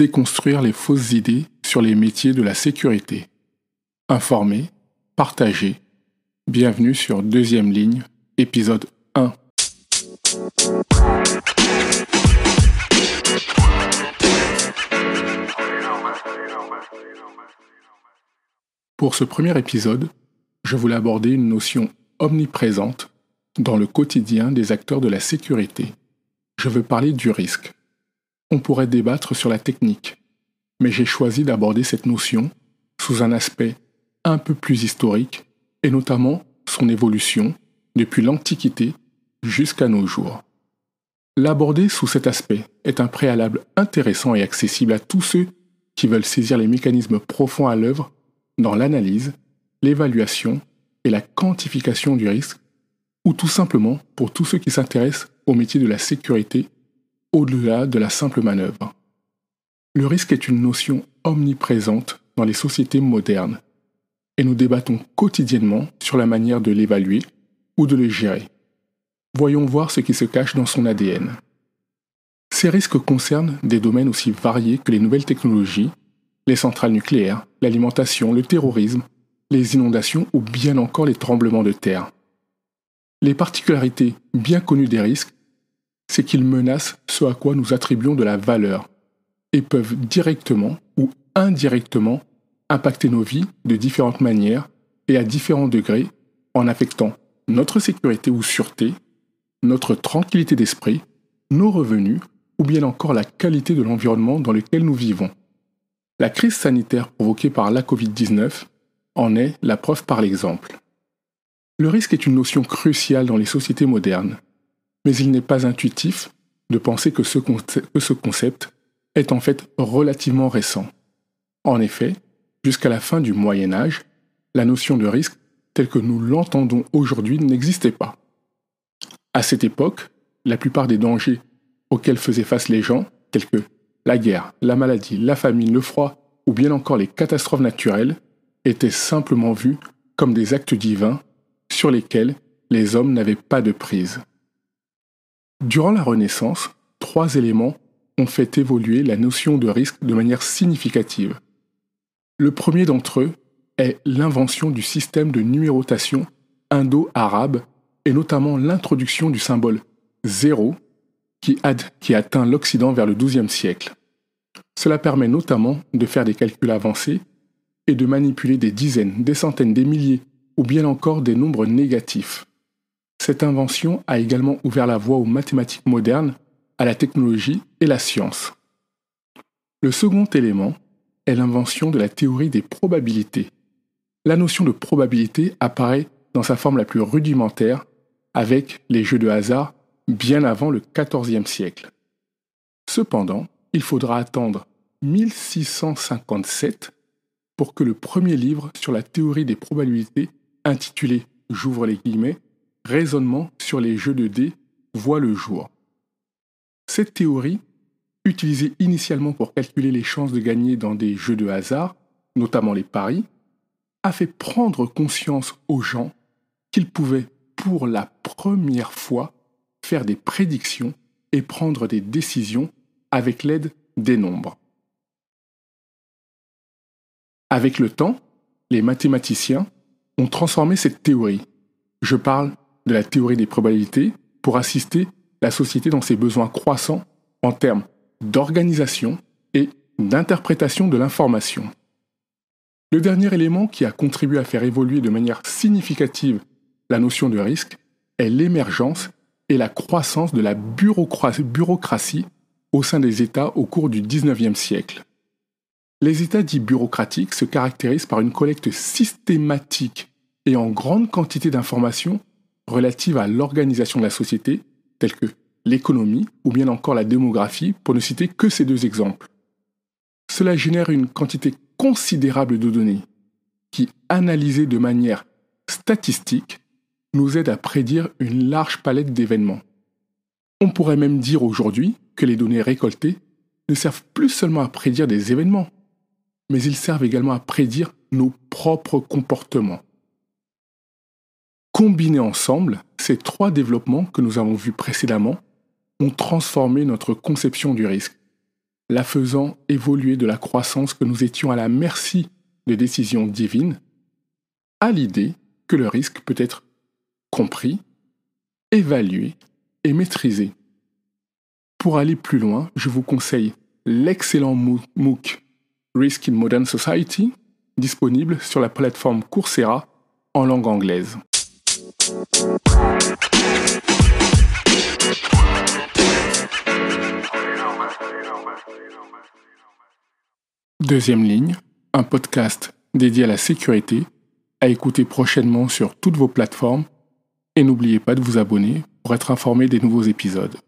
déconstruire les fausses idées sur les métiers de la sécurité. Informer, partager. Bienvenue sur Deuxième Ligne, épisode 1. Pour ce premier épisode, je voulais aborder une notion omniprésente dans le quotidien des acteurs de la sécurité. Je veux parler du risque. On pourrait débattre sur la technique, mais j'ai choisi d'aborder cette notion sous un aspect un peu plus historique et notamment son évolution depuis l'Antiquité jusqu'à nos jours. L'aborder sous cet aspect est un préalable intéressant et accessible à tous ceux qui veulent saisir les mécanismes profonds à l'œuvre dans l'analyse, l'évaluation et la quantification du risque, ou tout simplement pour tous ceux qui s'intéressent au métier de la sécurité au-delà de la simple manœuvre. Le risque est une notion omniprésente dans les sociétés modernes, et nous débattons quotidiennement sur la manière de l'évaluer ou de le gérer. Voyons voir ce qui se cache dans son ADN. Ces risques concernent des domaines aussi variés que les nouvelles technologies, les centrales nucléaires, l'alimentation, le terrorisme, les inondations ou bien encore les tremblements de terre. Les particularités bien connues des risques, c'est qu'ils menacent à quoi nous attribuons de la valeur et peuvent directement ou indirectement impacter nos vies de différentes manières et à différents degrés en affectant notre sécurité ou sûreté, notre tranquillité d'esprit, nos revenus ou bien encore la qualité de l'environnement dans lequel nous vivons. La crise sanitaire provoquée par la Covid-19 en est la preuve par l'exemple. Le risque est une notion cruciale dans les sociétés modernes, mais il n'est pas intuitif de penser que ce, concept est en fait relativement récent. En effet, jusqu'à la fin du Moyen Âge, la notion de risque telle que nous l'entendons aujourd'hui n'existait pas. À cette époque, la plupart des dangers auxquels faisaient face les gens, tels que la guerre, la maladie, la famine, le froid ou bien encore les catastrophes naturelles, étaient simplement vus comme des actes divins sur lesquels les hommes n'avaient pas de prise. Durant la Renaissance, trois éléments ont fait évoluer la notion de risque de manière significative. Le premier d'entre eux est l'invention du système de numérotation indo-arabe et notamment l'introduction du symbole zéro qui, qui atteint l'Occident vers le XIIe siècle. Cela permet notamment de faire des calculs avancés et de manipuler des dizaines, des centaines, des milliers ou bien encore des nombres négatifs. Cette invention a également ouvert la voie aux mathématiques modernes, à la technologie et la science. Le second élément est l'invention de la théorie des probabilités. La notion de probabilité apparaît dans sa forme la plus rudimentaire avec les jeux de hasard bien avant le XIVe siècle. Cependant, il faudra attendre 1657 pour que le premier livre sur la théorie des probabilités, intitulé, j'ouvre les guillemets, Raisonnement sur les jeux de dés, voit le jour. Cette théorie, utilisée initialement pour calculer les chances de gagner dans des jeux de hasard, notamment les paris, a fait prendre conscience aux gens qu'ils pouvaient pour la première fois faire des prédictions et prendre des décisions avec l'aide des nombres. Avec le temps, les mathématiciens ont transformé cette théorie. Je parle de la théorie des probabilités pour assister la société dans ses besoins croissants en termes d'organisation et d'interprétation de l'information. Le dernier élément qui a contribué à faire évoluer de manière significative la notion de risque est l'émergence et la croissance de la bureaucratie au sein des États au cours du XIXe siècle. Les États dits bureaucratiques se caractérisent par une collecte systématique et en grande quantité d'informations relatives à l'organisation de la société, telles que l'économie ou bien encore la démographie, pour ne citer que ces deux exemples. Cela génère une quantité considérable de données qui, analysées de manière statistique, nous aident à prédire une large palette d'événements. On pourrait même dire aujourd'hui que les données récoltées ne servent plus seulement à prédire des événements, mais ils servent également à prédire nos propres comportements. Combinés ensemble, ces trois développements que nous avons vus précédemment ont transformé notre conception du risque la faisant évoluer de la croissance que nous étions à la merci de décisions divines, à l'idée que le risque peut être compris, évalué et maîtrisé. Pour aller plus loin, je vous conseille l'excellent MOOC Risk in Modern Society, disponible sur la plateforme Coursera en langue anglaise. Deuxième ligne, un podcast dédié à la sécurité, à écouter prochainement sur toutes vos plateformes, et n'oubliez pas de vous abonner pour être informé des nouveaux épisodes.